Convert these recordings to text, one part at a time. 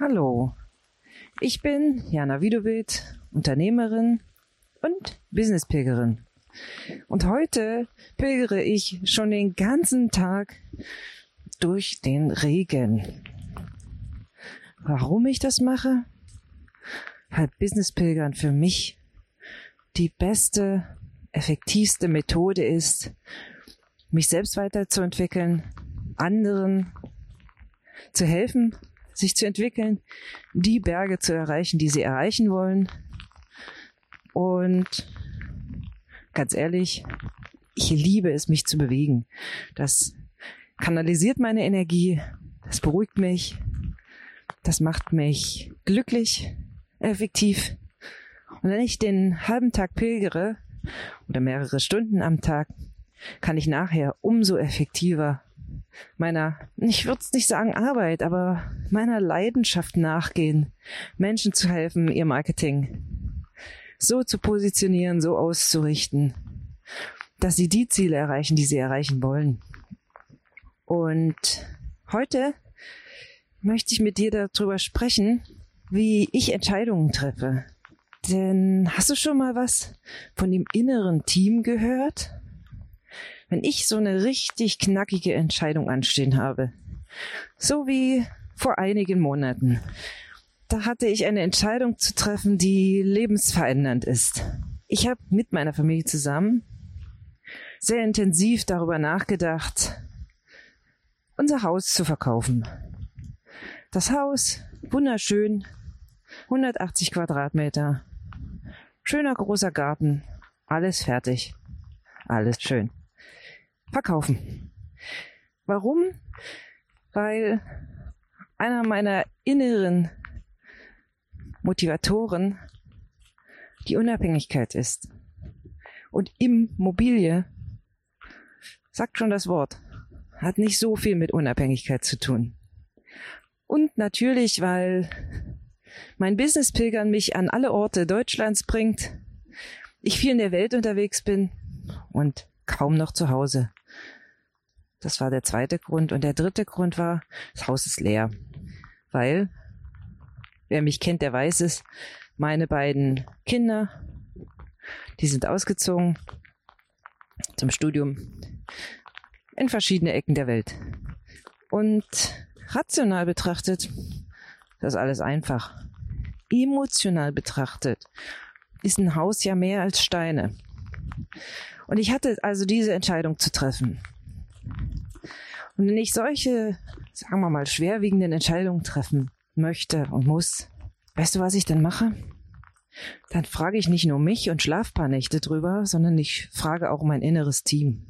Hallo, ich bin Jana Widowitt, Unternehmerin und Businesspilgerin. Und heute pilgere ich schon den ganzen Tag durch den Regen. Warum ich das mache? Weil Businesspilgern für mich die beste, effektivste Methode ist, mich selbst weiterzuentwickeln, anderen zu helfen, sich zu entwickeln, die Berge zu erreichen, die sie erreichen wollen. Und ganz ehrlich, ich liebe es, mich zu bewegen. Das kanalisiert meine Energie, das beruhigt mich, das macht mich glücklich, effektiv. Und wenn ich den halben Tag pilgere oder mehrere Stunden am Tag, kann ich nachher umso effektiver meiner, ich würde es nicht sagen Arbeit, aber meiner Leidenschaft nachgehen, Menschen zu helfen, ihr Marketing so zu positionieren, so auszurichten, dass sie die Ziele erreichen, die sie erreichen wollen. Und heute möchte ich mit dir darüber sprechen, wie ich Entscheidungen treffe. Denn hast du schon mal was von dem inneren Team gehört? Wenn ich so eine richtig knackige Entscheidung anstehen habe. So wie vor einigen Monaten. Da hatte ich eine Entscheidung zu treffen, die lebensverändernd ist. Ich habe mit meiner Familie zusammen sehr intensiv darüber nachgedacht, unser Haus zu verkaufen. Das Haus, wunderschön, 180 Quadratmeter, schöner großer Garten, alles fertig, alles schön verkaufen. Warum? Weil einer meiner inneren Motivatoren die Unabhängigkeit ist. Und Immobilie, sagt schon das Wort, hat nicht so viel mit Unabhängigkeit zu tun. Und natürlich, weil mein Business-Pilgern mich an alle Orte Deutschlands bringt, ich viel in der Welt unterwegs bin und kaum noch zu Hause. Das war der zweite Grund. Und der dritte Grund war, das Haus ist leer. Weil, wer mich kennt, der weiß es, meine beiden Kinder, die sind ausgezogen zum Studium in verschiedene Ecken der Welt. Und rational betrachtet, das ist alles einfach. Emotional betrachtet ist ein Haus ja mehr als Steine. Und ich hatte also diese Entscheidung zu treffen. Und wenn ich solche, sagen wir mal, schwerwiegenden Entscheidungen treffen möchte und muss, weißt du, was ich denn mache? Dann frage ich nicht nur mich und schlaf paar Nächte drüber, sondern ich frage auch mein inneres Team.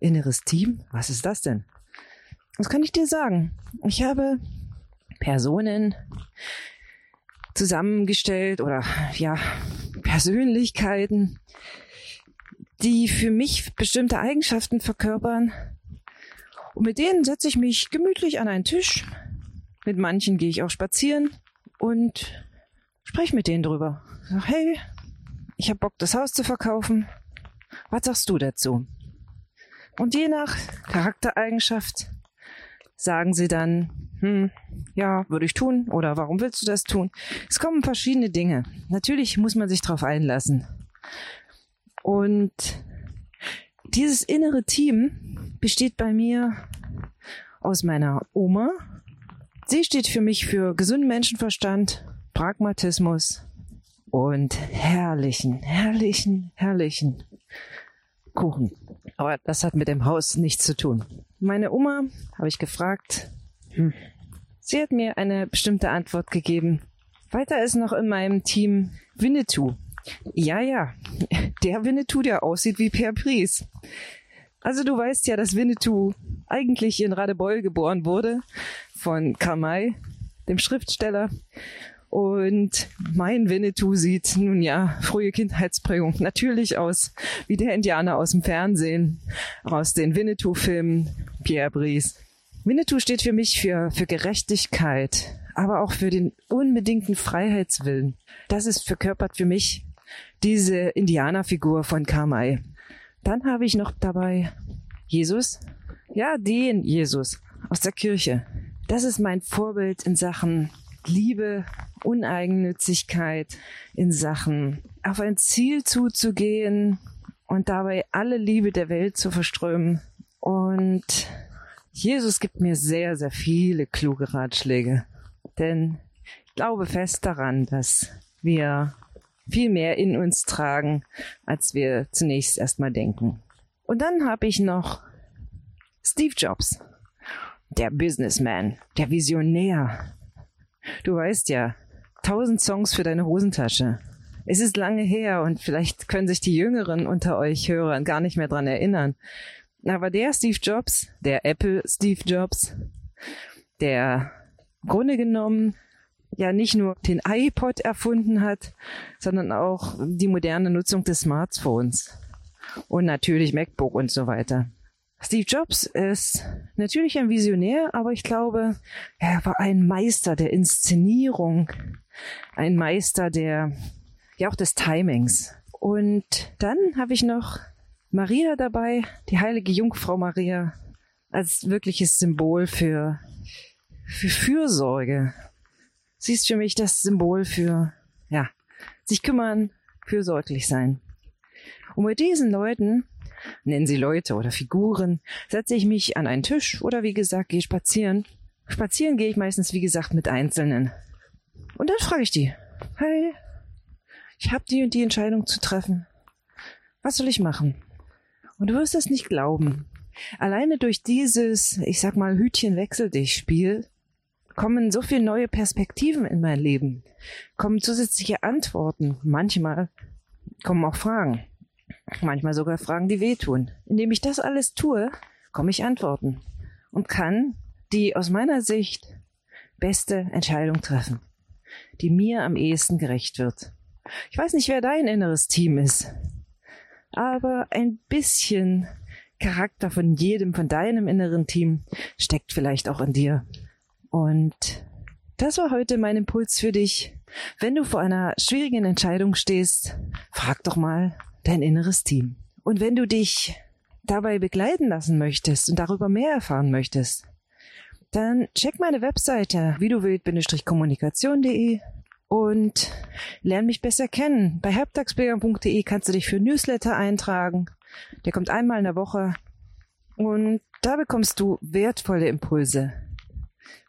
Inneres Team? Was ist das denn? Was kann ich dir sagen? Ich habe Personen zusammengestellt oder ja, Persönlichkeiten, die für mich bestimmte Eigenschaften verkörpern, und mit denen setze ich mich gemütlich an einen Tisch. Mit manchen gehe ich auch spazieren und spreche mit denen drüber. Sag, hey, ich habe Bock, das Haus zu verkaufen. Was sagst du dazu? Und je nach Charaktereigenschaft sagen sie dann, hm, ja, würde ich tun oder warum willst du das tun? Es kommen verschiedene Dinge. Natürlich muss man sich darauf einlassen. Und dieses innere Team besteht bei mir aus meiner Oma. Sie steht für mich für gesunden Menschenverstand, Pragmatismus und herrlichen, herrlichen, herrlichen Kuchen. Aber das hat mit dem Haus nichts zu tun. Meine Oma habe ich gefragt. Hm. Sie hat mir eine bestimmte Antwort gegeben. Weiter ist noch in meinem Team Winnetou. Ja, ja, der Winnetou, der aussieht wie Per Pries. Also du weißt ja, dass Winnetou eigentlich in Radebeul geboren wurde von Karl dem Schriftsteller. Und mein Winnetou sieht nun ja frühe Kindheitsprägung natürlich aus wie der Indianer aus dem Fernsehen, aus den Winnetou-Filmen Pierre Brice. Winnetou steht für mich für, für Gerechtigkeit, aber auch für den unbedingten Freiheitswillen. Das ist verkörpert für mich diese Indianerfigur von Kamai. Dann habe ich noch dabei Jesus. Ja, den Jesus aus der Kirche. Das ist mein Vorbild in Sachen Liebe, Uneigennützigkeit in Sachen auf ein Ziel zuzugehen und dabei alle Liebe der Welt zu verströmen. Und Jesus gibt mir sehr, sehr viele kluge Ratschläge. Denn ich glaube fest daran, dass wir viel mehr in uns tragen, als wir zunächst erstmal denken. Und dann habe ich noch Steve Jobs, der Businessman, der Visionär. Du weißt ja, tausend Songs für deine Hosentasche. Es ist lange her und vielleicht können sich die Jüngeren unter euch Hörern gar nicht mehr dran erinnern. Aber der Steve Jobs, der Apple Steve Jobs, der im Grunde genommen ja nicht nur den iPod erfunden hat, sondern auch die moderne Nutzung des Smartphones und natürlich MacBook und so weiter. Steve Jobs ist natürlich ein Visionär, aber ich glaube, er war ein Meister der Inszenierung, ein Meister der, ja auch des Timings. Und dann habe ich noch Maria dabei, die heilige Jungfrau Maria, als wirkliches Symbol für, für Fürsorge. Sie ist für mich das Symbol für, ja, sich kümmern, fürsorglich sein. Und mit diesen Leuten, nennen sie Leute oder Figuren, setze ich mich an einen Tisch oder wie gesagt, gehe spazieren. Spazieren gehe ich meistens, wie gesagt, mit Einzelnen. Und dann frage ich die, hey, ich habe die und die Entscheidung zu treffen. Was soll ich machen? Und du wirst es nicht glauben. Alleine durch dieses, ich sag mal, Hütchen wechsel dich Spiel, kommen so viele neue Perspektiven in mein Leben, kommen zusätzliche Antworten, manchmal kommen auch Fragen. Manchmal sogar Fragen, die wehtun. Indem ich das alles tue, komme ich Antworten und kann die aus meiner Sicht beste Entscheidung treffen, die mir am ehesten gerecht wird. Ich weiß nicht, wer dein inneres Team ist, aber ein bisschen Charakter von jedem, von deinem inneren Team steckt vielleicht auch in dir. Und das war heute mein Impuls für dich. Wenn du vor einer schwierigen Entscheidung stehst, frag doch mal, dein inneres Team. Und wenn du dich dabei begleiten lassen möchtest und darüber mehr erfahren möchtest, dann check meine Webseite videowild-kommunikation.de und lern mich besser kennen. Bei herbtagsbürger.de kannst du dich für Newsletter eintragen. Der kommt einmal in der Woche und da bekommst du wertvolle Impulse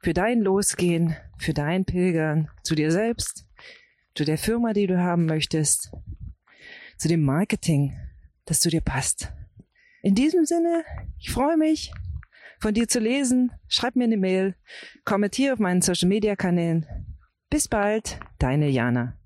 für dein Losgehen, für dein Pilgern zu dir selbst, zu der Firma, die du haben möchtest zu dem Marketing, das zu dir passt. In diesem Sinne, ich freue mich, von dir zu lesen. Schreib mir eine Mail, kommentiere auf meinen Social Media Kanälen. Bis bald, deine Jana.